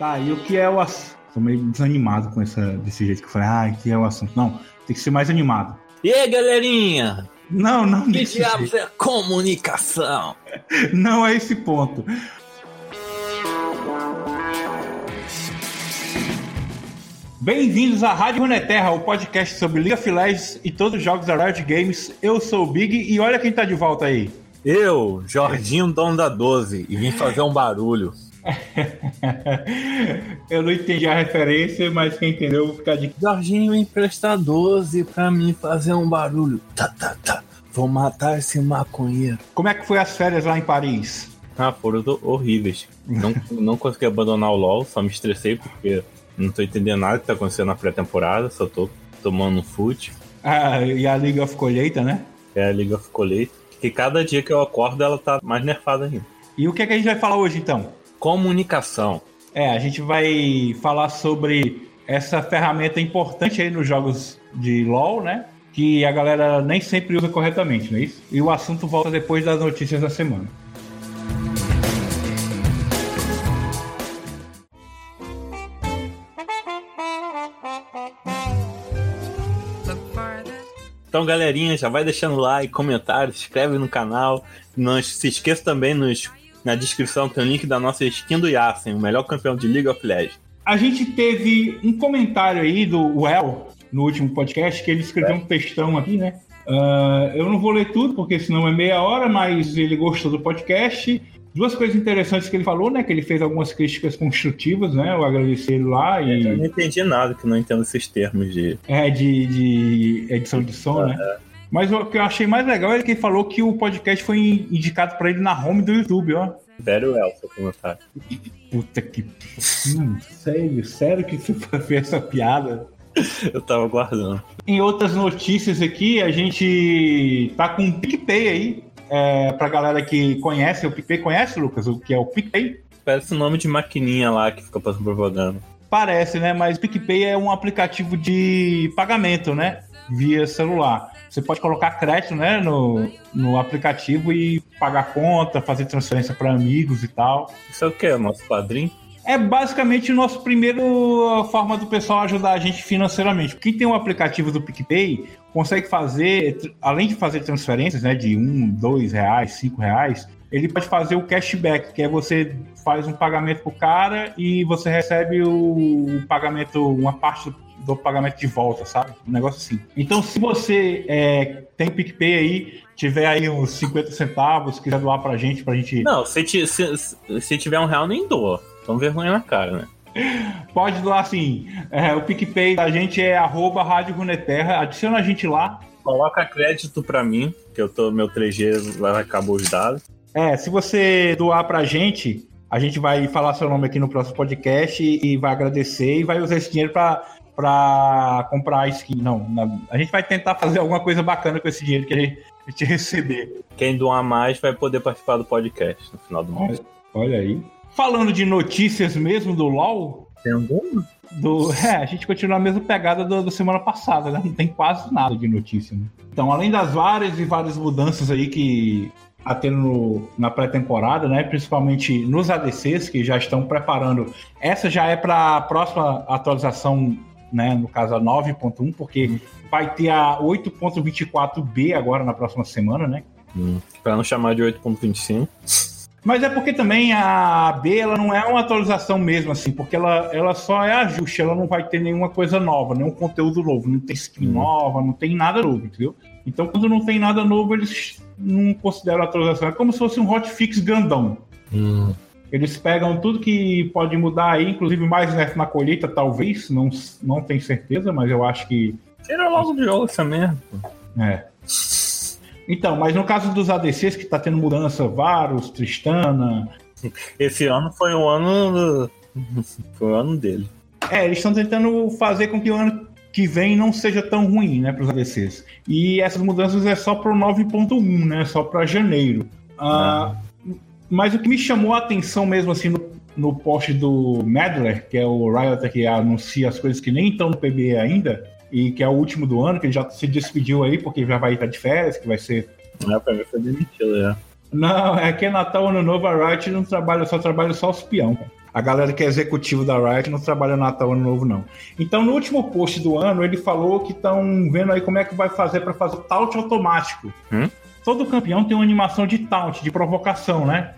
Tá, e o que é o assunto? Tô meio desanimado com essa, desse jeito que eu falei, ah, que é o assunto? Não, tem que ser mais animado. E aí, galerinha? Não, não Que diabos jeito. é comunicação? Não é esse ponto. Bem-vindos à Rádio Runeterra, o podcast sobre League of Legends e todos os jogos da Riot Games. Eu sou o Big e olha quem tá de volta aí. Eu, Jorginho, dono da 12, e vim fazer um barulho. eu não entendi a referência, mas quem entendeu, eu vou ficar de. Jorginho empresta 12 pra mim fazer um barulho. Tá, tá, tá. Vou matar esse maconheiro. Como é que foi as férias lá em Paris? Ah, foram horríveis. Não, não consegui abandonar o LoL, só me estressei porque não tô entendendo nada que tá acontecendo na pré-temporada, só tô tomando um fute. Ah, e a League of Colheita, né? É a Liga of Colete. Que cada dia que eu acordo ela tá mais nerfada ainda. E o que, é que a gente vai falar hoje então? Comunicação. É, a gente vai falar sobre essa ferramenta importante aí nos jogos de LoL, né? Que a galera nem sempre usa corretamente, não é isso? E o assunto volta depois das notícias da semana. Então, galerinha, já vai deixando like, comentário, se inscreve no canal. Não se esqueça também nos, na descrição tem o link da nossa skin do Yassen, o melhor campeão de League of Legends. A gente teve um comentário aí do Well no último podcast que ele escreveu um textão aqui, né? Ah, eu não vou ler tudo porque senão é meia hora, mas ele gostou do podcast. Duas coisas interessantes que ele falou, né? Que ele fez algumas críticas construtivas, né? Eu agradeci ele lá e. Eu não entendi nada, que não entendo esses termos de. É, de, de edição de som, né? Mas o que eu achei mais legal é que ele falou que o podcast foi indicado pra ele na home do YouTube, ó. Very well, seu comentário. Puta que. Hum, sério, sério que você fez essa piada? Eu tava guardando. Em outras notícias aqui, a gente tá com o PicPay aí. É, pra galera que conhece, o PicPay conhece, Lucas, o que é o PicPay? Parece o nome de maquininha lá que fica passando propaganda. Parece, né? Mas o PicPay é um aplicativo de pagamento, né? Via celular. Você pode colocar crédito, né? No, no aplicativo e pagar conta, fazer transferência para amigos e tal. Isso é o que? Nosso padrinho? É basicamente o nosso primeiro forma do pessoal ajudar a gente financeiramente. Quem tem um aplicativo do PicPay consegue fazer, além de fazer transferências, né, de um, dois reais, cinco reais, ele pode fazer o cashback, que é você faz um pagamento pro cara e você recebe o pagamento, uma parte do pagamento de volta, sabe? Um negócio assim. Então, se você é, tem PicPay aí, tiver aí uns 50 centavos, quiser doar pra gente, pra gente. Não, se, se, se tiver um real, nem doa. Então vergonha na cara, né? Pode doar assim. É, o PicPay da gente é arroba Rádio Runeterra. Adiciona a gente lá. Coloca crédito pra mim, que eu tô, meu 3G vai acabou os dados. É, se você doar pra gente, a gente vai falar seu nome aqui no próximo podcast e, e vai agradecer e vai usar esse dinheiro pra, pra comprar skin. Não, a gente vai tentar fazer alguma coisa bacana com esse dinheiro que a gente, receber. Quem doar mais vai poder participar do podcast no final do mês. Olha aí. Falando de notícias mesmo do LoL, Tem alguma? do. É, a gente continua a mesma pegada do, do semana passada, né? Não tem quase nada de notícia, né? Então, além das várias e várias mudanças aí que tá tendo no- na pré-temporada, né? Principalmente nos ADCs, que já estão preparando. Essa já é para a próxima atualização, né? No caso, a 9.1, porque vai ter a 8.24B agora na próxima semana, né? Hum. Pra não chamar de 8.25. Mas é porque também a B ela não é uma atualização mesmo, assim, porque ela, ela só é ajuste, ela não vai ter nenhuma coisa nova, nenhum conteúdo novo, não tem skin Hum. nova, não tem nada novo, entendeu? Então, quando não tem nada novo, eles não consideram atualização. É como se fosse um hotfix grandão. Hum. Eles pegam tudo que pode mudar aí, inclusive mais nerf na colheita, talvez, não, não tenho certeza, mas eu acho que Tira logo do jogo essa merda. é. Então, mas no caso dos ADCs, que tá tendo mudança, Varus, Tristana, Esse ano foi o ano. do- Foi o ano dele. É, eles estão tentando fazer com que o ano que vem não seja tão ruim, né, para os ADCs. E essas mudanças é só para o 9.1, né, só para janeiro. Ah, Mas o que me chamou a atenção mesmo assim no, no post do Madler, que é o Riot que anuncia as coisas que nem estão no PB ainda, e que é o último do ano, que ele já se despediu aí, porque já vai estar de férias, que vai ser É, pra mim foi demitido, é. Não, é que é Natal, Ano Novo, a Riot não trabalha, só trabalha só os peão, cara. A galera que é executivo da Riot não trabalha Natal Ano Novo, não. Então, no último post do ano, ele falou que estão vendo aí como é que vai fazer para fazer o taunt automático. Hum? Todo campeão tem uma animação de taunt, de provocação, né?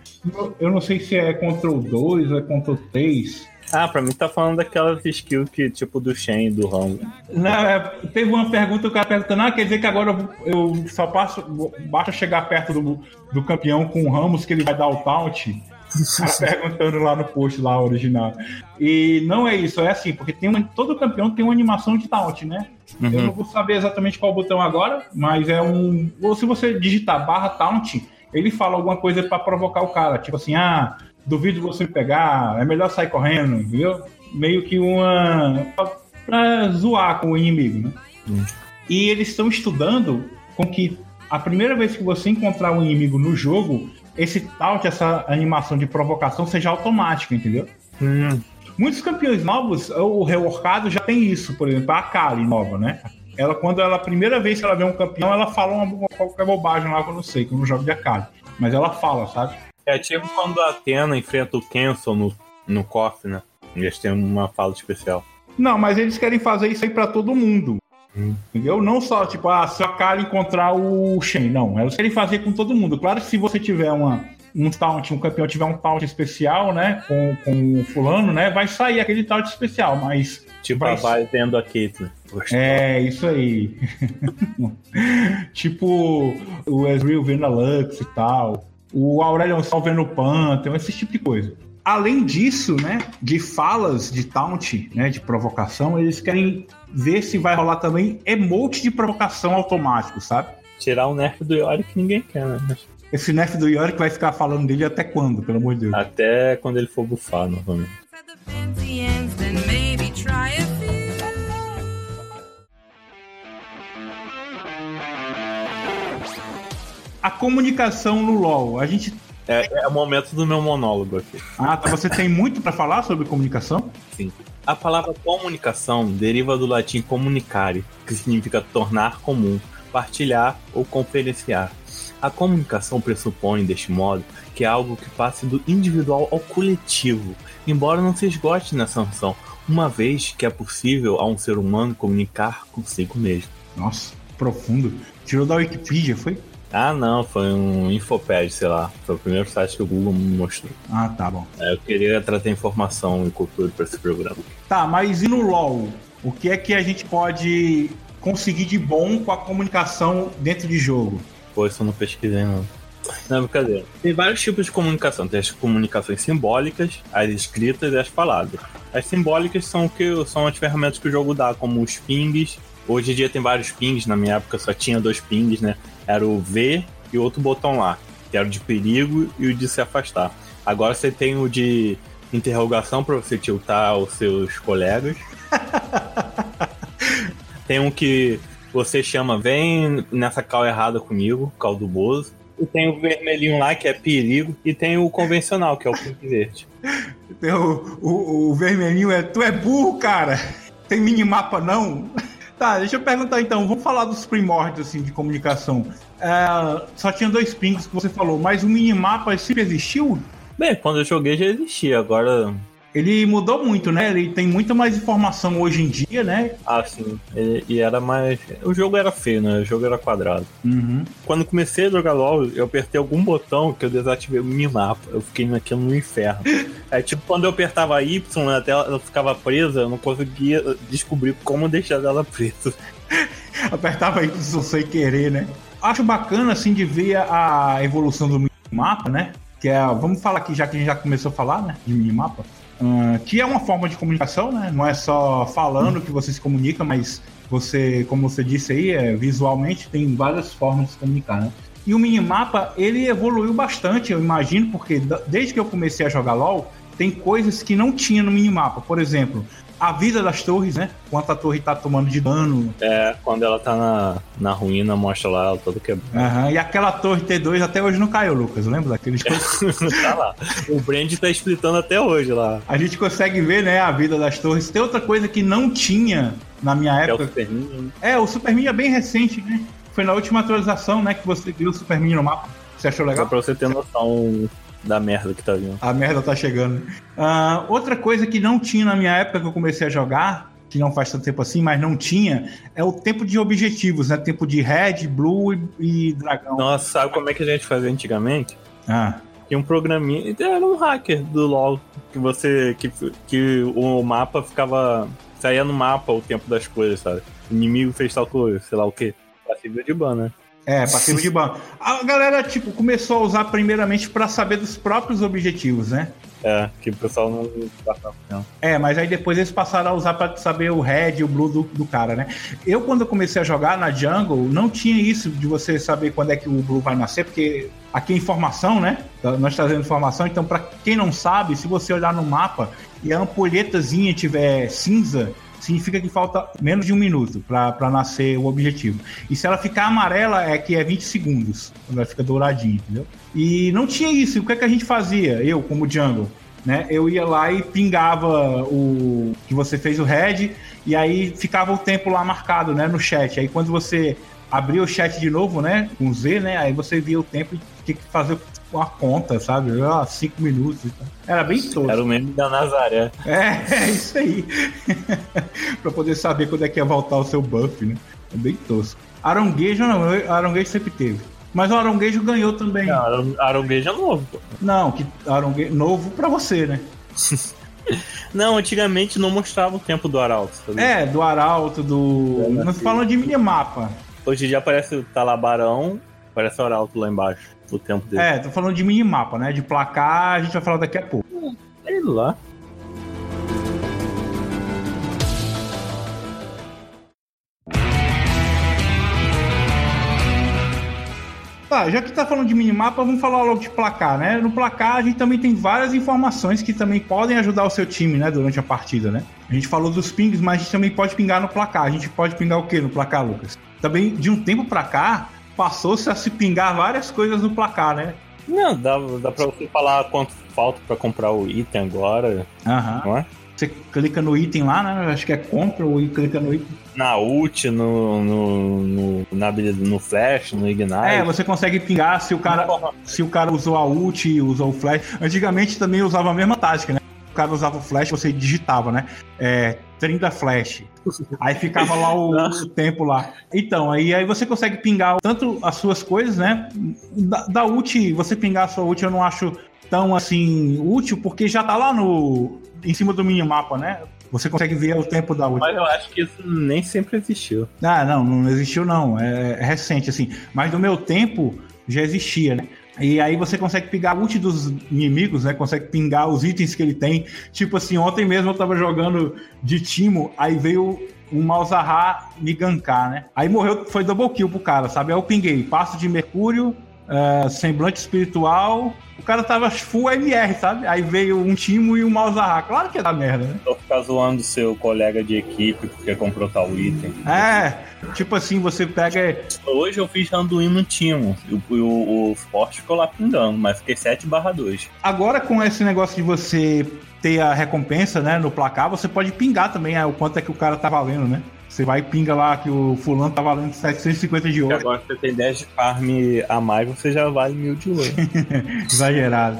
Eu não sei se é Ctrl 2 ou é Ctrl 3. Ah, pra mim tá falando daquelas skills que, tipo, do Shen do Rambo. Não, é, teve uma pergunta, o cara perguntando, ah, quer dizer que agora eu, eu só passo, basta chegar perto do, do campeão com o Ramos que ele vai dar o taunt? perguntando lá no post lá original. E não é isso, é assim, porque tem uma, todo campeão tem uma animação de taunt, né? Uhum. Eu não vou saber exatamente qual botão agora, mas é um. Ou se você digitar barra taunt, ele fala alguma coisa para provocar o cara. Tipo assim, ah, duvido você pegar, é melhor sair correndo, viu? Meio que uma. pra zoar com o inimigo, né? Uhum. E eles estão estudando com que a primeira vez que você encontrar um inimigo no jogo, esse taunt, essa animação de provocação seja automática, entendeu? Hum. Muitos campeões novos, o reworkado já tem isso, por exemplo, a Akali nova, né? Ela, quando ela, a primeira vez que ela vê um campeão, ela fala uma, qualquer bobagem lá que eu não sei, que eu não jogo de Akali. Mas ela fala, sabe? É tipo quando a Athena enfrenta o Kenson no, no KOF, né? Eles têm uma fala especial. Não, mas eles querem fazer isso aí pra todo mundo. Hum. Entendeu? Não só, tipo, ah, se a cara encontrar o Shen. Não, elas querem fazer com todo mundo. Claro que se você tiver uma, um taunt, um campeão tiver um taunt especial, né? Com, com o fulano, né? Vai sair aquele taunt especial, mas. Tipo, vai, vai tendo a Caitlyn. É, isso aí. tipo, o Ezreal vendo a Lux e tal. O Aurelion Sol vendo o Pantheon, esse tipo de coisa. Além disso, né, de falas de taunt, né, de provocação, eles querem ver se vai rolar também emote de provocação automático, sabe? Tirar o nerf do Yorick ninguém quer, né? Esse nerf do Yorick vai ficar falando dele até quando, pelo amor de Deus? Até quando ele for bufar novamente. A comunicação no LoL, a gente é, é, o momento do meu monólogo aqui. Ah, tá. Você tem muito para falar sobre comunicação? Sim. A palavra comunicação deriva do latim comunicare, que significa tornar comum, partilhar ou conferenciar. A comunicação pressupõe, deste modo, que é algo que passe do individual ao coletivo, embora não se esgote nessa função, uma vez que é possível a um ser humano comunicar consigo mesmo. Nossa, profundo. Tirou da Wikipedia, foi? Ah, não, foi um Infopad, sei lá. Foi o primeiro site que o Google me mostrou. Ah, tá bom. É, eu queria trazer informação e cultura para esse programa. Tá, mas e no LoL? O que é que a gente pode conseguir de bom com a comunicação dentro de jogo? Pô, isso eu não pesquisei, não. Não, brincadeira. Tem vários tipos de comunicação. Tem as comunicações simbólicas, as escritas e as palavras. As simbólicas são, que, são as ferramentas que o jogo dá, como os pings. Hoje em dia tem vários pings, na minha época só tinha dois pings, né? era o V e outro botão lá, que era o de perigo e o de se afastar. Agora você tem o de interrogação para você tiltar os seus colegas. tem um que você chama, vem nessa cal errada comigo, cal do Bozo. E tem o vermelhinho lá, que é perigo. E tem o convencional, que é o pink verde. Tem o, o, o vermelhinho é, tu é burro, cara. Tem minimapa não? Tá, deixa eu perguntar então, vamos falar dos primórdios assim, de comunicação. É, só tinha dois pings que você falou, mas o minimapa sempre existiu? Bem, quando eu joguei já existia, agora ele mudou muito, né? Ele tem muita mais informação hoje em dia, né? Ah, sim. E, e era mais. O jogo era feio, né? O jogo era quadrado. Uhum. Quando comecei a jogar LOL, eu apertei algum botão que eu desativei o minimapa. Eu fiquei naquilo no inferno. é tipo quando eu apertava Y, a tela ficava presa, eu não conseguia descobrir como deixar ela presa. Apertava Y sem querer, né? Acho bacana, assim, de ver a evolução do minimapa, né? Que é, vamos falar aqui, já que a gente já começou a falar, né? De minimapa Uh, que é uma forma de comunicação, né? Não é só falando que você se comunica, mas você, como você disse aí, é, visualmente tem várias formas de se comunicar, né? E o minimapa, ele evoluiu bastante, eu imagino, porque desde que eu comecei a jogar LoL, tem coisas que não tinha no minimapa. Por exemplo, a vida das torres, né? Quanto a torre tá tomando de dano. É, quando ela tá na, na ruína, mostra lá ela toda quebrada. Uhum, e aquela torre T2 até hoje não caiu, Lucas. Lembra daqueles Tá lá. O Brand tá explicando até hoje lá. A gente consegue ver, né, a vida das torres. Tem outra coisa que não tinha na minha época. É o Superminha. Né? É, o Superminha é bem recente, né? Foi na última atualização, né, que você viu o Superminha no mapa. Você achou legal? Só pra você ter noção, da merda que tá vindo. A merda tá chegando. Uh, outra coisa que não tinha na minha época que eu comecei a jogar, que não faz tanto tempo assim, mas não tinha, é o tempo de objetivos, né? Tempo de red, blue e, e dragão. Nossa, sabe como é que a gente fazia antigamente? Ah. Tinha um programinha, era um hacker do LoL, que você, que, que o mapa ficava, saía no mapa o tempo das coisas, sabe? O inimigo fez tal coisa, sei lá o que. Passivo de ban, né? É, passivo de ban. A galera, tipo, começou a usar primeiramente para saber dos próprios objetivos, né? É, que o pessoal não não. É, mas aí depois eles passaram a usar para saber o red e o blue do, do, cara, né? Eu, quando eu comecei a jogar na jungle, não tinha isso de você saber quando é que o blue vai nascer, porque aqui é informação, né? Nós trazendo informação, então, para quem não sabe, se você olhar no mapa e a ampulhetazinha tiver cinza, significa que falta menos de um minuto para nascer o objetivo. E se ela ficar amarela, é que é 20 segundos, quando ela fica douradinha, entendeu? E não tinha isso. O que, é que a gente fazia? Eu, como jungle, né? Eu ia lá e pingava o que você fez o head e aí ficava o tempo lá marcado, né, no chat. Aí quando você abria o chat de novo, né, com Z, né, aí você via o tempo e tinha que fazer uma conta, sabe? Ah, cinco minutos. Era bem tosco. Era o meme da Nazaré. É, é isso aí. pra poder saber quando é que ia voltar o seu buff, né? É bem tosco. Aronguejo não, Aronguejo sempre teve. Mas o Aronguejo ganhou também. Não, Aronguejo é novo, pô. Não, que Aronguejo novo pra você, né? Não, antigamente não mostrava o tempo do Arauto. Tá é, do Arauto, do. É, Nós falando de minimapa. Hoje em dia aparece o Talabarão, aparece o Arauto lá embaixo o tempo dele. É, tô falando de minimapa, né? De placar, a gente vai falar daqui a pouco. Sei lá. Tá, já que tá falando de minimapa, vamos falar logo de placar, né? No placar a gente também tem várias informações que também podem ajudar o seu time, né, durante a partida, né? A gente falou dos pings, mas a gente também pode pingar no placar. A gente pode pingar o que no placar, Lucas? Também, de um tempo pra cá, passou-se a se pingar várias coisas no placar, né? Não, dá, dá pra você falar quanto falta pra comprar o item agora. Aham. Não é? Você clica no item lá, né? Acho que é compra ou clica no item. Na ult, no, no, no, na, no flash, no ignite. É, você consegue pingar se o cara, se o cara usou a ult usou o flash. Antigamente também usava a mesma tática, né? O cara usava o flash, você digitava, né? É, 30 flash. Aí ficava lá o, o, tempo lá. Então, aí, aí você consegue pingar tanto as suas coisas, né? Da, da ult, você pingar a sua ult, eu não acho tão assim útil, porque já tá lá no. em cima do minimapa, né? Você consegue ver o tempo da ult. Mas eu acho que isso nem sempre existiu. Ah, não, não existiu não. É, é recente, assim. Mas no meu tempo já existia, né? E aí você consegue pingar ult dos inimigos, né? Consegue pingar os itens que ele tem. Tipo assim, ontem mesmo eu tava jogando de Timo, aí veio um Malzahar me gankar, né? Aí morreu, foi double kill pro cara, sabe? Aí eu pinguei passo de mercúrio, uh, semblante espiritual. O cara tava full MR, sabe? Aí veio um Timo e um Malzahar. Claro que é da merda, né? Só ficar zoando seu colega de equipe porque comprou tal item. É, tipo assim, você pega. Hoje eu fiz Randuin no Timo. E o, o, o Forte ficou lá pingando, mas fiquei 7 barra 2. Agora com esse negócio de você ter a recompensa, né, no placar, você pode pingar também é, o quanto é que o cara tá valendo, né? Você vai e pinga lá que o fulano tá valendo 750 de ouro. Agora você tem 10 de farm a mais, você já vale mil de ouro. Exagerado.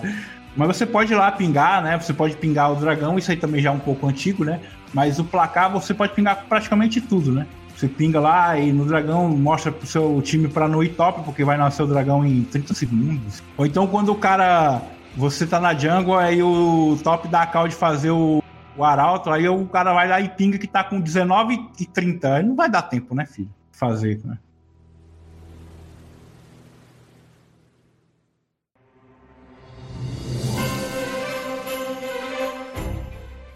Mas você pode ir lá pingar, né? Você pode pingar o dragão, isso aí também já é um pouco antigo, né? Mas o placar você pode pingar praticamente tudo, né? Você pinga lá e no dragão mostra pro seu time para no top, porque vai nascer o dragão em 30 segundos. Ou então quando o cara. Você tá na jungle, aí o top dá a call de fazer o o Arauto, aí o cara vai lá e pinga que tá com 19 e 30. Aí não vai dar tempo, né, filho? Fazer, né?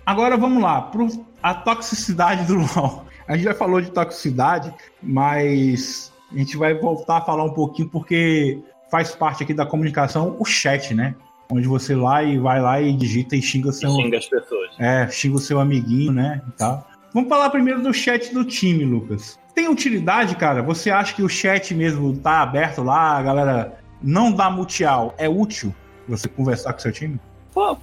Agora vamos lá, pro, a toxicidade do LoL. A gente já falou de toxicidade, mas a gente vai voltar a falar um pouquinho porque faz parte aqui da comunicação o chat, né? Onde você lá e vai lá e digita e xinga o seu. xinga as pessoas. É, xinga o seu amiguinho, né? E tal. Vamos falar primeiro do chat do time, Lucas. Tem utilidade, cara? Você acha que o chat mesmo tá aberto lá, a galera não dá muteal? É útil você conversar com seu time?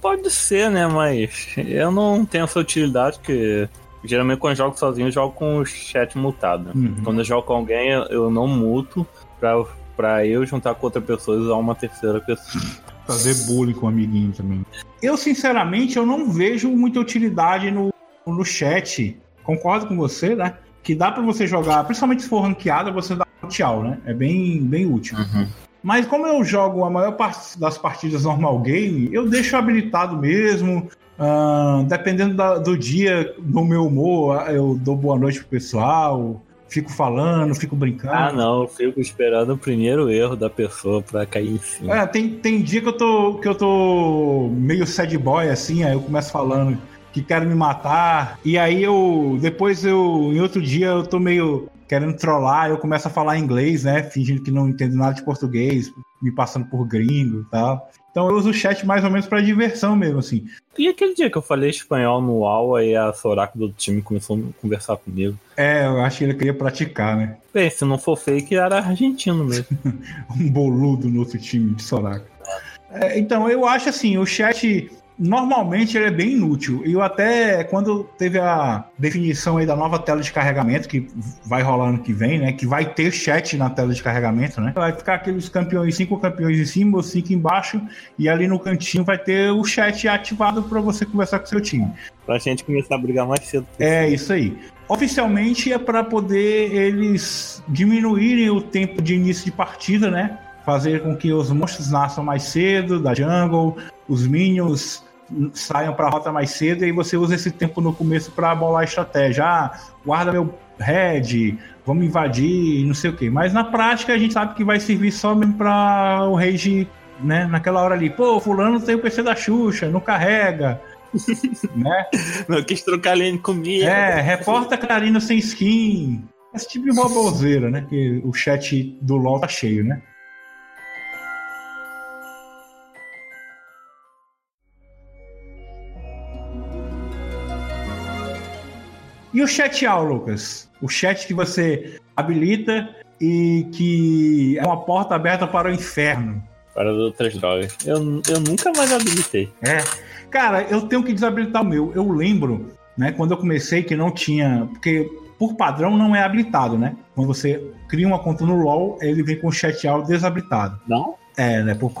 Pode ser, né? Mas eu não tenho essa utilidade, porque geralmente quando eu jogo sozinho, eu jogo com o chat mutado. Uhum. Quando eu jogo com alguém, eu não muto pra, pra eu juntar com outra pessoa e usar uma terceira pessoa. Fazer bullying com o amiguinho também. Eu, sinceramente, eu não vejo muita utilidade no, no chat. Concordo com você, né? Que dá para você jogar, principalmente se for ranqueada, você dá um tchau, né? É bem, bem útil. Uhum. Mas como eu jogo a maior parte das partidas normal game, eu deixo habilitado mesmo. Uh, dependendo da, do dia, do meu humor, eu dou boa noite pro pessoal, fico falando, fico brincando. Ah, não, eu fico esperando o primeiro erro da pessoa pra cair em cima. É, tem, tem dia que eu tô que eu tô meio sad boy assim, aí eu começo falando que quero me matar, e aí eu depois eu em outro dia eu tô meio querendo trollar, eu começo a falar inglês, né, fingindo que não entendo nada de português, me passando por gringo e tal. Então eu uso o chat mais ou menos para diversão mesmo, assim. E aquele dia que eu falei espanhol no UAU, aí a Soraka do time começou a conversar comigo. É, eu acho que ele queria praticar, né? Bem, se não for fake, era argentino mesmo. um boludo no outro time de Soraka. É, então, eu acho assim, o chat normalmente ele é bem inútil. E eu até, quando teve a definição aí da nova tela de carregamento, que vai rolar ano que vem, né? Que vai ter chat na tela de carregamento, né? Vai ficar aqueles campeões, cinco campeões em cima, cinco embaixo, e ali no cantinho vai ter o chat ativado para você conversar com seu time. Pra gente começar a brigar mais cedo. É, isso aí. Oficialmente é para poder eles diminuírem o tempo de início de partida, né? Fazer com que os monstros nasçam mais cedo da jungle, os minions saiam para a rota mais cedo e aí você usa esse tempo no começo para bolar a estratégia. Ah, guarda meu head, vamos invadir, não sei o que. Mas na prática a gente sabe que vai servir só mesmo para o rage, né? Naquela hora ali, pô, fulano tem o PC da Xuxa, não carrega. né? Não quis trocar lane comigo. É, reporta Karina sem skin. Esse tipo de boboseira, né? Que o chat do LoL tá cheio, né? E o chat all, Lucas? O chat que você habilita e que é uma porta aberta para o inferno. Para outras drogas. Eu, eu nunca mais habilitei. É. Cara, eu tenho que desabilitar o meu. Eu lembro, né, quando eu comecei que não tinha. Porque por padrão não é habilitado, né? Quando você cria uma conta no LoL, ele vem com o chat all desabilitado. Não? É, né? Por...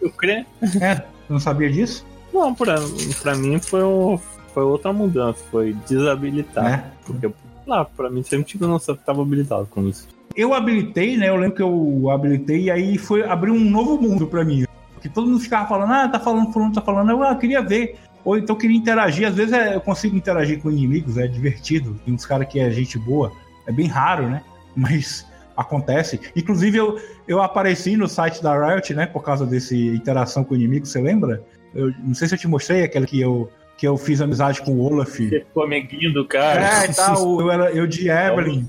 Eu creio. É, não sabia disso? Não, pra, pra mim foi um, foi outra mudança, foi desabilitar. É. Porque lá, pra mim sempre tive noção que tava habilitado com isso. Eu habilitei, né? Eu lembro que eu habilitei e aí foi abrir um novo mundo pra mim. Porque todo mundo ficava falando, ah, tá falando, fulano tá falando, eu ah, queria ver. Ou então queria interagir. Às vezes é, eu consigo interagir com inimigos, é divertido. Tem uns caras que é gente boa. É bem raro, né? Mas acontece. Inclusive, eu, eu apareci no site da Riot, né? Por causa desse interação com o inimigo, você lembra? Eu não sei se eu te mostrei aquela que eu que eu fiz amizade com o Olaf. Você ficou amiguinho do cara. É, e tal. Eu, era, eu de Evelyn.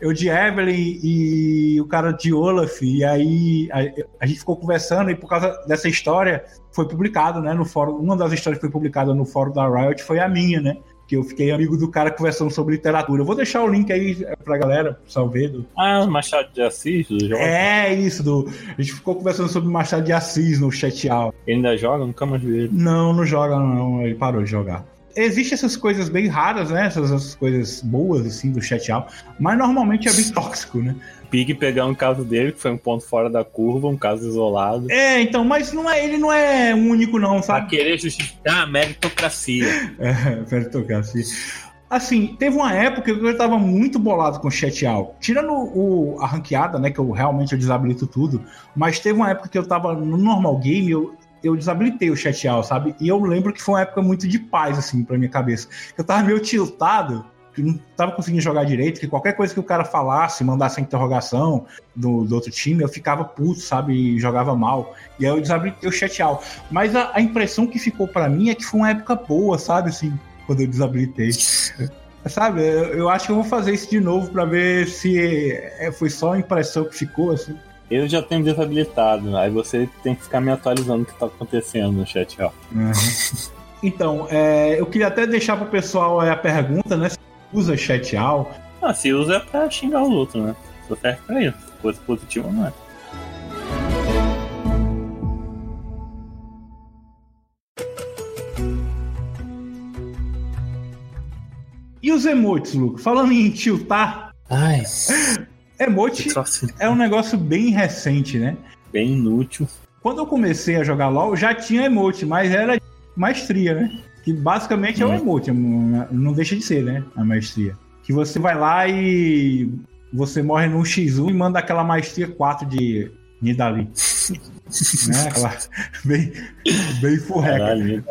Eu de Evelyn e o cara de Olaf. E aí a, a, gente ficou conversando e por causa dessa história foi publicado, né, no fórum. Uma das histórias que foi publicada no fórum da Riot foi a minha, né? Que eu fiquei amigo do cara conversando sobre literatura. Eu vou deixar o link aí pra galera, pro Salvedo. Ah, Machado de Assis, do jogo. É, isso. Do... A gente ficou conversando sobre Machado de Assis no chat. Ele ainda joga? Nunca mais vi ele. Não, não joga, não. Ele parou de jogar. Existem essas coisas bem raras, né? Essas, essas coisas boas, assim, do chat out. Mas normalmente é bem tóxico, né? Pig pegar um caso dele, que foi um ponto fora da curva, um caso isolado. É, então, mas não é, ele não é único, não, sabe? Pra querer justificar a meritocracia. é, meritocracia. Assim, teve uma época que eu tava muito bolado com o chat out. Tirando o, a ranqueada, né? Que eu realmente eu desabilito tudo. Mas teve uma época que eu tava no normal game, eu, eu desabilitei o chat out, sabe? E eu lembro que foi uma época muito de paz, assim, pra minha cabeça. Eu tava meio tiltado que não estava conseguindo jogar direito, que qualquer coisa que o cara falasse, mandasse a interrogação do, do outro time, eu ficava puto, sabe, e jogava mal. E aí eu desabilitei o chat out. Mas a, a impressão que ficou para mim é que foi uma época boa, sabe, assim, quando eu desabilitei. sabe, eu, eu, acho que eu vou fazer isso de novo para ver se é, foi só a impressão que ficou, assim. Eu já tenho desabilitado, aí você tem que ficar me atualizando o que tá acontecendo no chat, ó. Uhum. Então, é, eu queria até deixar pro pessoal a pergunta, né? usa chat all. Ah, se usa é pra xingar o outro, né? Só serve pra isso. Coisa positiva não é. E os emotes, Luke? Falando em tiltar. Ai. Emote é um negócio bem recente, né? Bem inútil. Quando eu comecei a jogar LoL, já tinha emote, mas era maestria, né? Que basicamente é o Hum. emote, não deixa de ser, né? A maestria. Que você vai lá e você morre num X1 e manda aquela maestria 4 de Nidali. né? Aquela bem, bem furreca. Caralho,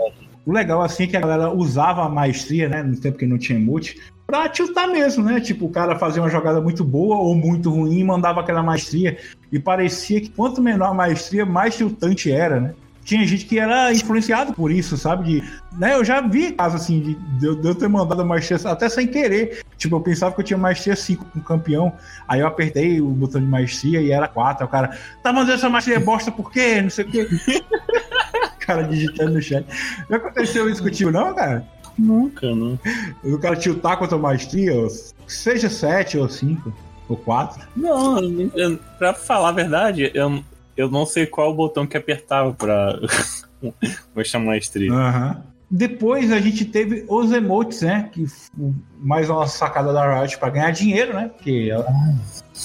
O legal, assim, é que a galera usava a maestria, né? No tempo que não tinha emote, pra tiltar mesmo, né? Tipo, o cara fazia uma jogada muito boa ou muito ruim mandava aquela maestria. E parecia que quanto menor a maestria, mais tiltante era, né? Tinha gente que era influenciado por isso, sabe? De, né? Eu já vi casos assim, de, eu- de eu ter mandado a maestria até sem querer. Tipo, eu pensava que eu tinha maestria 5 com campeão. Aí eu apertei o botão de maestria e era 4. Aí o cara, tá mandando essa maestria bosta por quê? Não sei o quê. cara digitando no chat. Já aconteceu isso contigo, não, cara? Nunca, não. O cara tiltar contra a maestria, seja 7 ou 5 ou 4. Não, eu- pra falar a verdade, eu, eu não sei qual o botão que apertava pra mostrar maestria. Aham. Depois a gente teve os emotes, né? Que mais uma sacada da Riot para ganhar dinheiro, né? Porque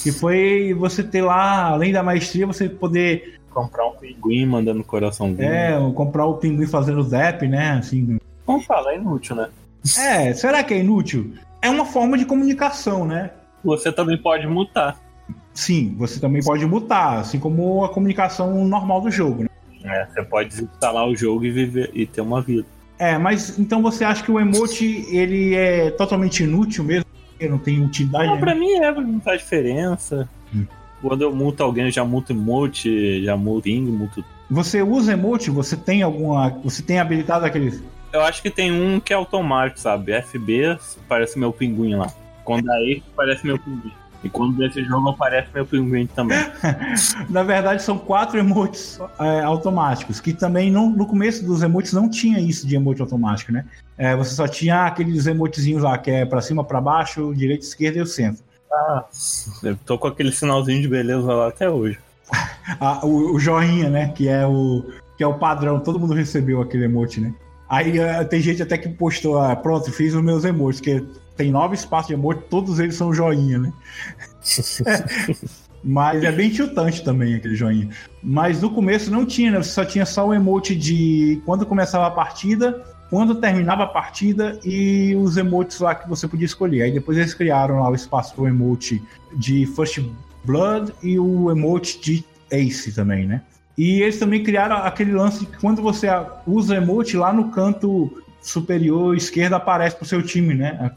que foi você ter lá, além da maestria, você poder Comprar um pinguim mandando coraçãozinho. é, comprar o pinguim fazendo zap, né? Assim. Como fala, é inútil, né? É, será que é inútil? É uma forma de comunicação, né? Você também pode mutar. Sim, você também pode mutar, assim como a comunicação normal do jogo, né? É, você pode desinstalar o jogo e viver e ter uma vida. É, mas então você acha que o emote ele é totalmente inútil mesmo? Porque não tem utilidade? Não, né? pra mim é, não faz diferença. Hum. Quando eu muto alguém, eu já muto emote, já muto ping, muto. Você usa emote? Você tem alguma. Você tem habilitado aqueles. Eu acho que tem um que é automático, sabe? FB parece meu pinguim lá. Quando aí parece meu pinguim. E quando desse jogo aparece meu pinguim também. Na verdade, são quatro emotes é, automáticos, que também não, no começo dos emotes não tinha isso de emote automático, né? É, você só tinha aqueles emotezinhos lá, que é pra cima, pra baixo, direita, esquerda e o centro. Ah, eu tô com aquele sinalzinho de beleza lá até hoje. Ah, o, o joinha, né? Que é o, que é o padrão, todo mundo recebeu aquele emote, né? Aí eh, tem gente até que postou, ah, pronto, fiz os meus emotes, que tem nove espaços de emote, todos eles são joinha, né? Mas é bem tiltante também aquele joinha. Mas no começo não tinha, né? Você só tinha só o emote de quando começava a partida, quando terminava a partida e os emotes lá que você podia escolher. Aí depois eles criaram lá o espaço para o emote de First Blood e o emote de Ace também, né? E eles também criaram aquele lance que quando você usa emote lá no canto superior esquerdo aparece pro seu time, né?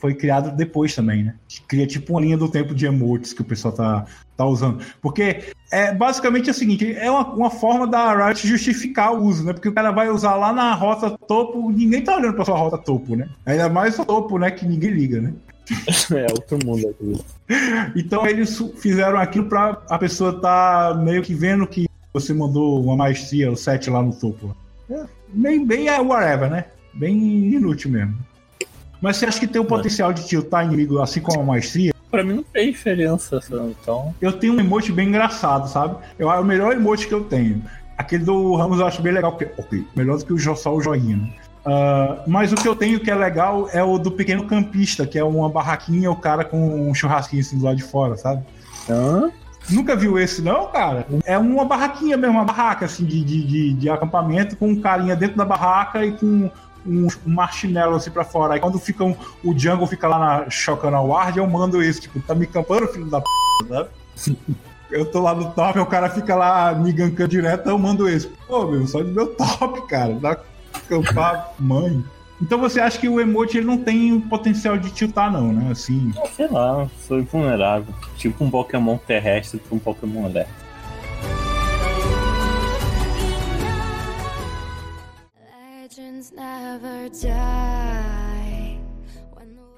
Foi criado depois também, né? Cria tipo uma linha do tempo de emotes que o pessoal tá, tá usando. Porque é basicamente é o seguinte: é uma, uma forma da Riot justificar o uso, né? Porque o cara vai usar lá na rota topo, ninguém tá olhando pra sua rota topo, né? Ainda mais topo, né? Que ninguém liga, né? é outro mundo aqui. Então eles fizeram aquilo pra a pessoa tá meio que vendo que você mandou uma maestria, o 7 lá no topo. É, bem, bem é whatever, né? Bem inútil mesmo. Mas você acha que tem o potencial de tiltar inimigo assim como a maestria? Pra mim não tem diferença, então. Eu tenho um emote bem engraçado, sabe? Eu, é o melhor emote que eu tenho. Aquele do Ramos eu acho bem legal, porque, ok, melhor do que o só o joinha, né? Ah, mas o que eu tenho que é legal é o do pequeno campista, que é uma barraquinha, o cara com um churrasquinho assim do lado de fora, sabe? Hã? Nunca viu esse, não, cara? É uma barraquinha mesmo, uma barraca assim de, de, de, de acampamento, com um carinha dentro da barraca e com um, um marshmallow assim pra fora. Aí quando fica um- o Jungle fica lá na, chocando a ward, eu mando esse, tipo, tá me campando, filho da p, sabe? Eu tô lá no top, o cara fica lá me gankando direto, eu mando esse. Pô, meu, só do meu top, cara. Dá campar mãe. Então você acha que o emote ele não tem potencial de tiltar, não, né? Assim. Sei lá, sou invulnerável. Tipo um Pokémon terrestre pra um Pokémon elétrico.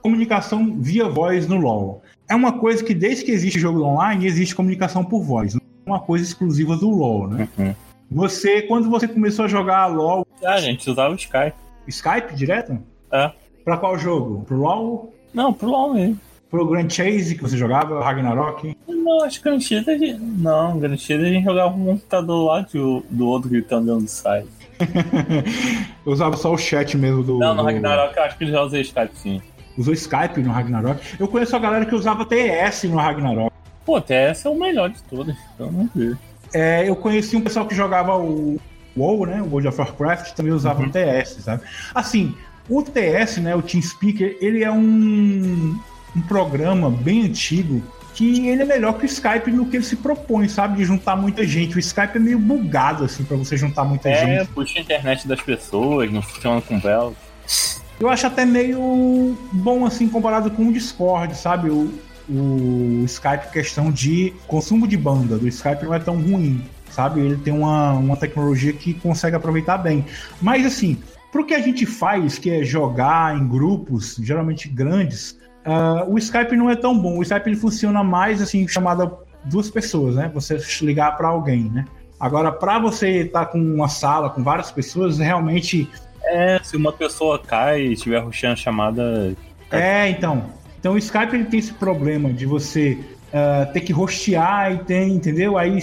Comunicação via voz no LoL. É uma coisa que desde que existe jogo online, existe comunicação por voz. Não é uma coisa exclusiva do LoL, né? Uhum. Você, quando você começou a jogar LoL, Ah, gente usava o Skype. Skype direto? É. Pra qual jogo? Pro LoL? Não, pro LOL mesmo. Pro Grand Chase que você jogava? Ragnarok? Não, acho que Grand Chase a gente... Não, Grand Chase a gente jogava um computador lá de, do outro gritando dentro do site. Eu usava só o chat mesmo do. Não, no do- Ragnarok eu acho que já usei Skype sim. Usou Skype no Ragnarok. Eu conheço a galera que usava TS no Ragnarok. Pô, TS é o melhor de todos, então não vi. É, eu conheci um pessoal que jogava o WoW, né? O World of Warcraft, também usava Uhum. o TS, sabe? Assim, o TS, né? O TeamSpeaker, ele é um, um programa bem antigo que ele é melhor que o Skype no que ele se propõe, sabe? De juntar muita gente. O Skype é meio bugado, assim, pra você juntar muita É, gente. puxa a internet das pessoas, não funciona com vela. Eu acho até meio bom, assim, comparado com o Discord, sabe? O, o Skype, questão de consumo de banda do Skype não é tão ruim, sabe? Ele tem uma, uma tecnologia que consegue aproveitar bem. Mas, assim, pro que a gente faz, que é jogar em grupos, geralmente grandes, ah, o Skype não é tão bom. O Skype ele funciona mais, assim, chamada duas pessoas, né? Você ligar para alguém, né? Agora, para você estar com uma sala com várias pessoas, realmente É, se uma pessoa cai e estiver ruxando a chamada. É, então. Então o Skype ele tem esse problema de você ah, ter que rostear e tem, entendeu? Aí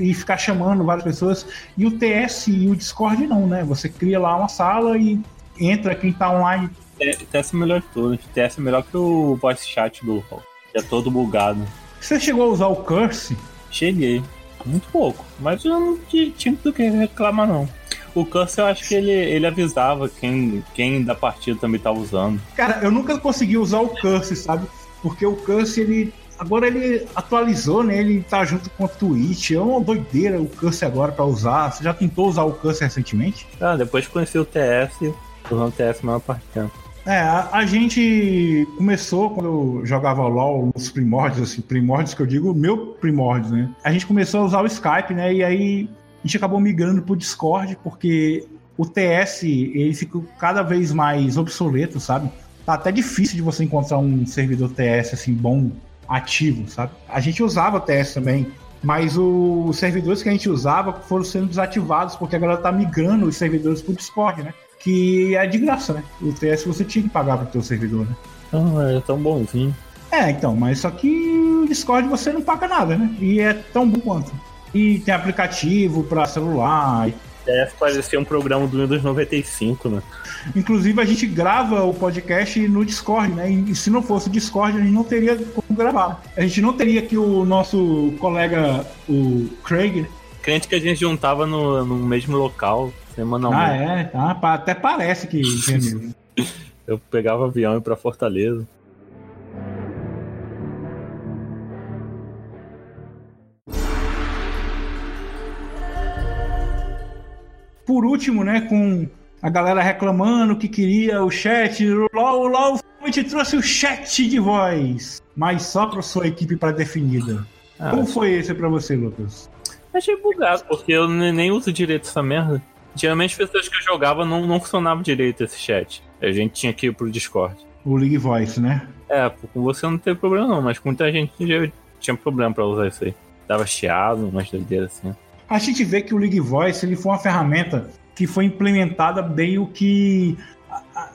e ficar chamando várias pessoas. E o TS e o Discord não, né? Você cria lá uma sala e entra quem tá online. TS é melhor de todos. TS é melhor que o voice chat do que é todo bugado. Você chegou a usar o Curse? Cheguei. Muito pouco. Mas eu não ti- tinha do que reclamar, não. O Curse eu acho que ele, ele avisava quem, quem da partida também tava usando. Cara, eu nunca consegui usar o Curse, sabe? Porque o Curse, ele. Agora ele atualizou, né? Ele tá junto com o Twitch. É uma doideira o Curse agora pra usar. Você já tentou usar o Curse recentemente? Ah, depois que conheci o TS, usando o TS a maior parte do tempo. É, a, a gente começou quando eu jogava LOL, os primórdios, assim, primórdios que eu digo, meu primórdios, né? A gente começou a usar o Skype, né? E aí a gente acabou migrando pro Discord, porque o TS, ele fica cada vez mais obsoleto, sabe? Tá até difícil de você encontrar um servidor TS, assim, bom, ativo, sabe? A gente usava o TS também, mas os servidores que a gente usava foram sendo desativados, porque a galera tá migrando os servidores pro Discord, né? Que é de graça, né? O TS você tinha que pagar pro teu servidor, né? Ah, é tão bonzinho. É, então, mas só que o Discord você não paga nada, né? E é tão bom quanto. E tem aplicativo pra celular. TS parecia um programa do Windows 95, né? Inclusive a gente grava o podcast no Discord, né? E se não fosse o Discord, a gente não teria como gravar. A gente não teria aqui o nosso colega, o Craig. Crente que a gente juntava no, no mesmo local, Ah, semanalmente. é? Ah, até parece que. Eu pegava avião e ia pra Fortaleza. Por último, né, com a galera reclamando que queria o chat, o LOL, o LOL finalmente trouxe o chat de voz, mas só para sua equipe pré-definida. Ah, Como foi esse pra você, Lucas? Achei bugado, porque eu ne- nem uso direito essa merda. Geralmente as pessoas que eu jogava não, não funcionava direito esse chat. A gente tinha que ir pro Discord. O League Voice, né? É, com você não teve problema não, mas com muita gente já tinha problema pra usar isso aí. Tava chiado, umas doideiras assim. A gente vê que o League Voice ele foi uma ferramenta que foi implementada meio que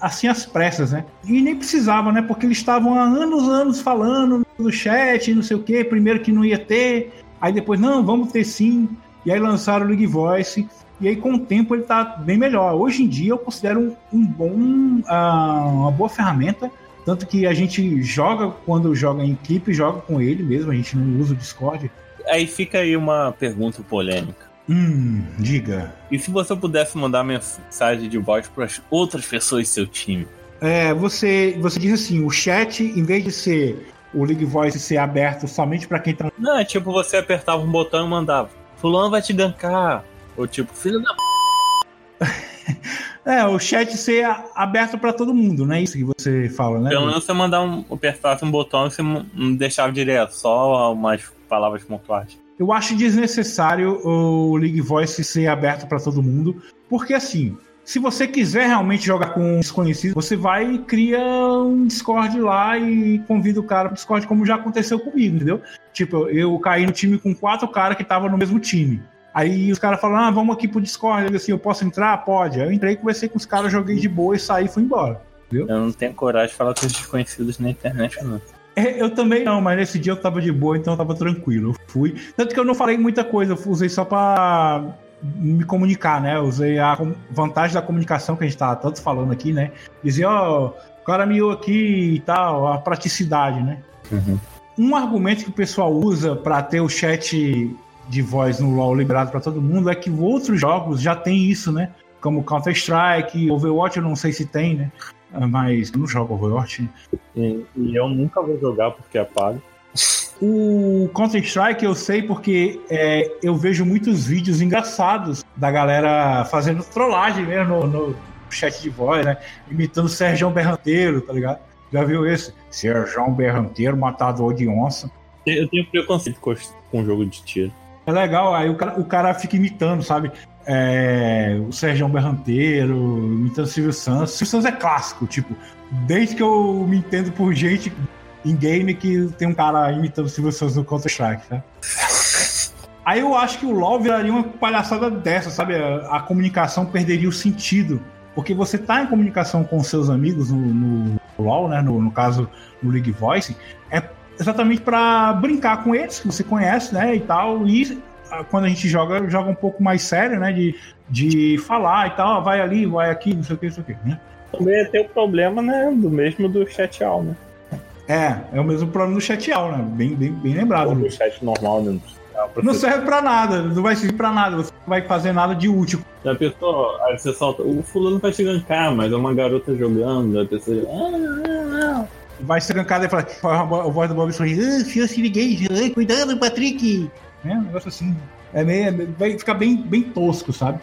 assim às pressas, né? E nem precisava, né? Porque eles estavam há anos, anos falando no chat, não sei o quê. Primeiro que não ia ter, aí depois, não, vamos ter sim. E aí lançaram o League Voice. E aí, com o tempo, ele tá bem melhor. Hoje em dia, eu considero um, um bom, ah, uma boa ferramenta. Tanto que a gente joga, quando joga em equipe, joga com ele mesmo. A gente não usa o Discord. Aí fica aí uma pergunta polêmica. Hum, diga. E se você pudesse mandar mensagem de voz para as outras pessoas do seu time? É, você, você diz assim, o chat, em vez de ser o League Voice ser aberto somente para quem tá. Não, é tipo você apertava um botão e mandava. Fulano vai te gankar. Ou tipo, filho da p. É, o chat ser aberto para todo mundo, não é isso que você fala, né? Pelo menos você mandar um, apertasse um botão e você não deixava direto, só umas palavras pontuais. Eu acho desnecessário o League Voice ser aberto para todo mundo, porque assim, se você quiser realmente jogar com um desconhecido, você vai e cria um Discord lá e convida o cara pro Discord, como já aconteceu comigo, entendeu? Tipo, eu caí no time com quatro caras que estavam no mesmo time. Aí os caras falaram, ah, vamos aqui pro Discord. Eu assim, eu posso entrar? Pode. Aí eu entrei, conversei com os caras, joguei de boa e saí e fui embora. Eu não tenho coragem de falar com os desconhecidos na internet, não. É, Eu também não, mas nesse dia eu tava de boa, então eu tava tranquilo. Eu fui. Tanto que eu não falei muita coisa, eu usei só pra me comunicar, né? Eu usei a vantagem da comunicação que a gente tá tanto falando aqui, né? Dizer, ó, o cara miou aqui e tal, a praticidade, né? Uhum. Um argumento que o pessoal usa pra ter o chat de voz no LoL liberado para todo mundo é que outros jogos já tem isso, né? Como Counter-Strike, Overwatch, eu não sei se tem, né? Ah, Mas eu não jogo Overwatch. E, e eu nunca vou jogar porque é pago. O Counter-Strike eu sei porque é, eu vejo muitos vídeos engraçados da galera fazendo trollagem mesmo no, no chat de voz, né? Imitando o Sérgio Berranteiro, tá ligado? Já viu esse? Sérgio Berranteiro, matador de onça. Eu tenho preconceito com, com jogo de tiro. É legal, aí o cara, o cara fica imitando, sabe? É, o Sérgio Berranteiro, imitando o Silvio Santos. Silvio Santos é clássico, tipo, desde que eu me entendo por gente em game que tem um cara imitando o Silvio Santos no Counter-Strike, tá? Aí eu acho que o LoL viraria uma palhaçada dessa, sabe? A, a comunicação perderia o sentido. Porque você tá em comunicação com seus amigos no, no LoL, né? No, no caso, no League Voice, é exatamente para brincar com eles, que você conhece, né? E tal. E quando a gente joga, joga um pouco mais sério, né? De, de falar e tal, ah, vai ali, vai aqui, não sei o que, não sei o que, né? Também tem o problema, né? Do mesmo do chat all, né? É, é o mesmo problema do chat all, né? Bem, bem, bem lembrado. Ou do chat normal, né? Não serve pra nada, não vai servir pra nada, você não vai fazer nada de útil. Já pensou? Aí você solta, o fulano vai te gankar, mas é uma garota jogando, a pessoa. Ah, ah, Vai ser gankado e fala, a voz do Bob sorrindo, ah, senhor se liguei, cuidado, Patrick. É, um negócio assim. É é meio- vai ficar bem, bem tosco, sabe?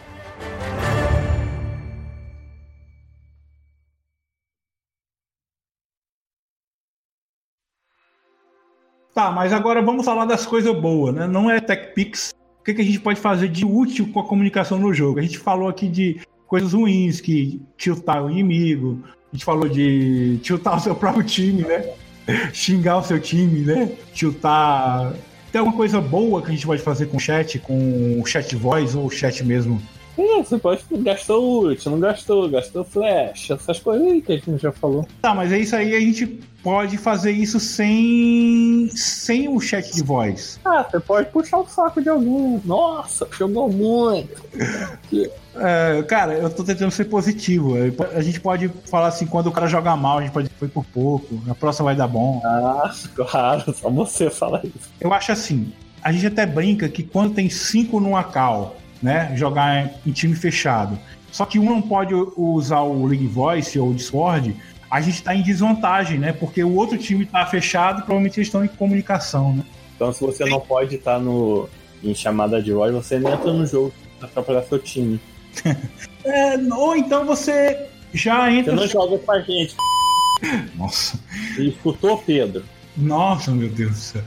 Tá, mas agora vamos falar das coisas boas, né? Não é TechPix. O que, que a gente pode fazer de útil com a comunicação no jogo? A gente falou aqui de coisas ruins, que tiltar o inimigo. A gente falou de tiltar o seu próprio time, né? Xingar o seu time, né? Tiltar. Tem alguma coisa boa que a gente pode fazer com o chat, com o chat voice ou o chat mesmo? Você pode. Gastou ult, não gastou, gastou flash, essas coisas aí que a gente já falou. Tá, mas é isso aí, a gente pode fazer isso sem sem o chat de voz. Ah, você pode puxar o saco de alguém. Nossa, jogou muito. É, cara, eu tô tentando ser positivo. A gente pode falar assim, quando o cara joga mal, a gente pode foi por pouco, na próxima vai dar bom. Ah, claro, só você fala isso. Eu acho assim, a gente até brinca que quando tem cinco numa call, né, jogar em time fechado, só que um não pode usar o League Voice ou o Discord, a gente tá em desvantagem, né? Porque o outro time tá fechado, provavelmente eles estão em comunicação, né? Então, se você não pode estar no, em chamada de voz, você entra no jogo pra atrapalhar seu time. É, ou então você já Você entra. não joga com a gente. Nossa. E escutou, Pedro? Nossa, meu Deus do céu.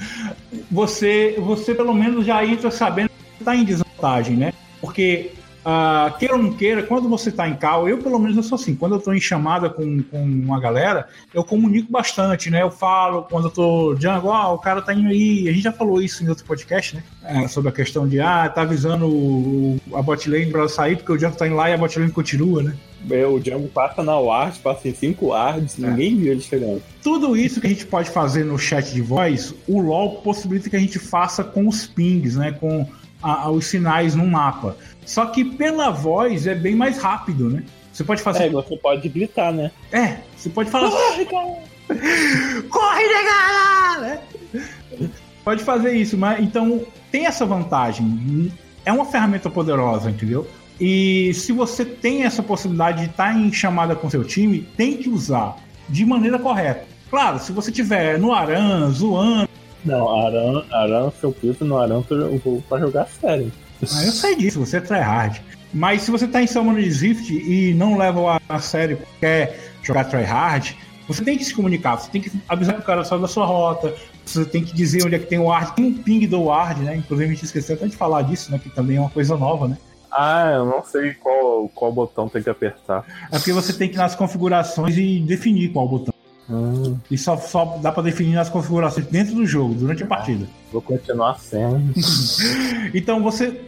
Você, você pelo menos já entra sabendo que está em desvantagem, né? Porque, ah, queira ou não queira, quando você está em cal, eu pelo menos eu sou assim, quando eu estou em chamada com, com uma galera, eu comunico bastante, né? Eu falo, quando eu tô Django, ó, o cara tá indo aí, a gente já falou isso em outro podcast, né? É, sobre a questão de, ah, tá avisando o, a botlane pra ela sair, porque o Django tá indo lá e a botlane continua, né? É, O Django passa na ward, passa em 5 wards, ninguém viu ele chegando. Tudo isso que a gente pode fazer no chat de voz, o LoL possibilita que a gente faça com os pings, né? Com a- os sinais no mapa. Só que pela voz é bem mais rápido, né? Você pode É, fazer. você pode gritar, né? É, você pode falar. Corre, cara! Corre, negada! Né? Pode fazer isso, mas então tem essa vantagem. É uma ferramenta poderosa, entendeu? E se você tem essa possibilidade de estar em chamada com seu time, tem que usar de maneira correta. Claro, se você tiver no Aran, zoando, Não, Aran, Aran, se eu piso no Aran, eu vou pra jogar sério. ah, eu sei disso, você é tryhard. Mas se você tá em Summoner Rift e não leva a, a sério, quer jogar tryhard, você tem que se comunicar, você tem que avisar o cara saiu da sua rota, você tem que dizer onde é que tem o ward, tem um ping do ward, né? Inclusive a gente esqueceu até de falar disso, né? Que também é uma coisa nova, né? Ah, eu não sei qual, qual botão tem que apertar. É porque você tem que ir nas configurações e definir qual botão. Hum, E só, só dá pra definir nas configurações dentro do jogo, durante a partida. vou continuar sendo. Então você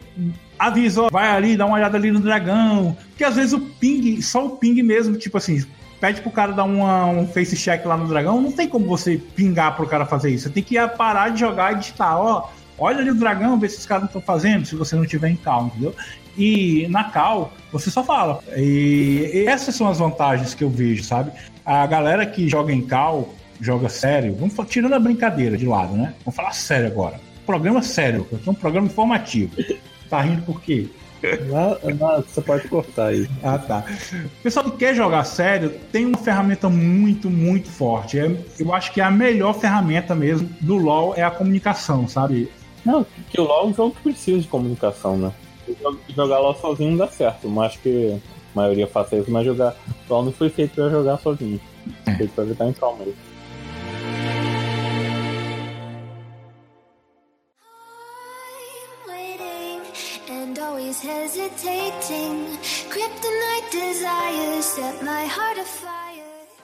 avisa, vai ali, dá uma olhada ali no dragão. Porque às vezes o ping, só o ping mesmo, tipo assim, pede pro cara dar uma, um face check lá no dragão, não tem como você pingar pro cara fazer isso. Você tem que ir parar de jogar e digitar, ó, olha ali o dragão, vê se os caras não estão fazendo, se você não tiver em cal, entendeu? E na cal, você só fala. E, e essas são as vantagens que eu vejo, sabe? A galera que joga em cal, joga sério, vamos tirando a brincadeira de lado, né? Vamos falar sério agora. programa sério, é um programa informativo. Tá rindo por quê? Não, não, você pode cortar aí. Ah, tá. O pessoal que quer jogar sério tem uma ferramenta muito, muito forte. É- eu acho que é a melhor ferramenta mesmo do LoL é a comunicação, sabe? Não, que o LoL é um jogo que precisa de comunicação, né? Jogar LoL sozinho não dá certo, mas acho que a maioria faça isso, mas jogar LoL não foi feito pra jogar sozinho. Foi feito pra jogar em calma mesmo.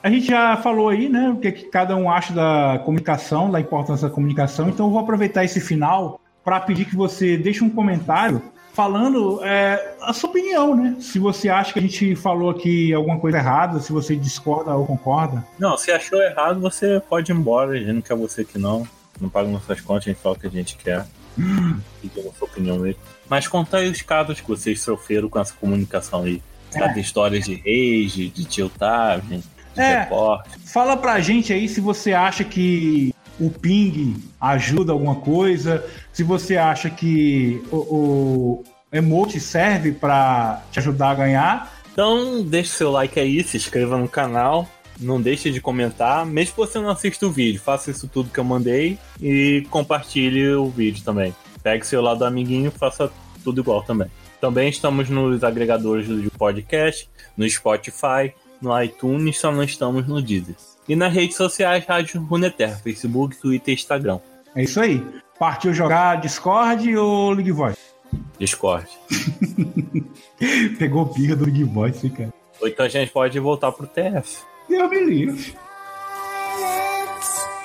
A gente já falou aí, né, o que, que cada um acha da comunicação, da importância da comunicação. Então eu vou aproveitar esse final para pedir que você deixe um comentário falando é, a sua opinião, né? Se você acha que a gente falou aqui alguma coisa errada, se você discorda ou concorda. Não, se achou errado, você pode ir embora. A gente não quer você aqui não. Não paga nossas contas, a gente fala o que a gente quer. Pedindo a sua opinião aí. Mas conta aí os casos que vocês sofreram com essa comunicação aí. Sabe, histórias de rage, de tiltagem, de É. reporte. Fala pra gente aí se você acha que o ping ajuda alguma coisa, se você acha que o, o emote serve pra te ajudar a ganhar. Então, deixe seu like aí, se inscreva no canal. Não deixe de comentar, mesmo que você não assista o vídeo, faça isso tudo que eu mandei e compartilhe o vídeo também. Pegue seu lado do amiguinho faça tudo igual também. Também estamos nos agregadores de podcast, no Spotify, no iTunes, só não estamos no Deezer. E nas redes sociais, Rádio Runeterra, Facebook, Twitter e Instagram. É isso aí. Partiu jogar Discord ou League Voice? Discord. Pegou birra do League Voice, cara. Ou então a gente pode voltar pro TF. Deus me livre. Silence.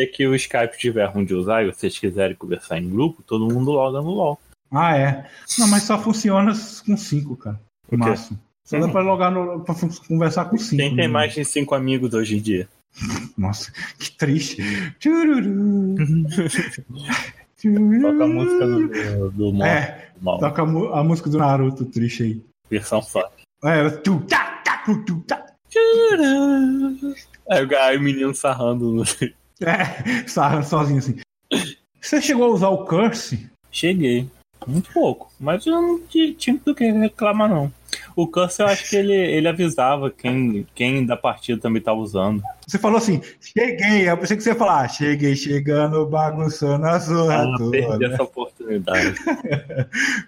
Dia que o Skype tiver ruim de usar e vocês quiserem conversar em grupo, todo mundo loga no LOL. Ah, é. Não, mas só funciona com 5, cara. Quê? máximo. Só dá pra logar no, pra conversar com 5. Quem tem mais de cinco amigos hoje em dia? Nossa, que triste. Tchururu. Tchururu. Toca a música do, do. É, mal. toca a, a música do Naruto triste aí. Versão só. É, tu, tá, tá, tá. O aí o menino sarrando. no- É, sozinho assim. Você chegou a usar o Curse? Cheguei. Muito pouco. Mas eu não ti- tinha do que reclamar, não. O Cursor, eu acho que ele, ele avisava quem, quem da partida também tava usando. Você falou assim, cheguei. Eu pensei que você ia falar, cheguei chegando, bagunçando a zorra Ah, perdi essa oportunidade.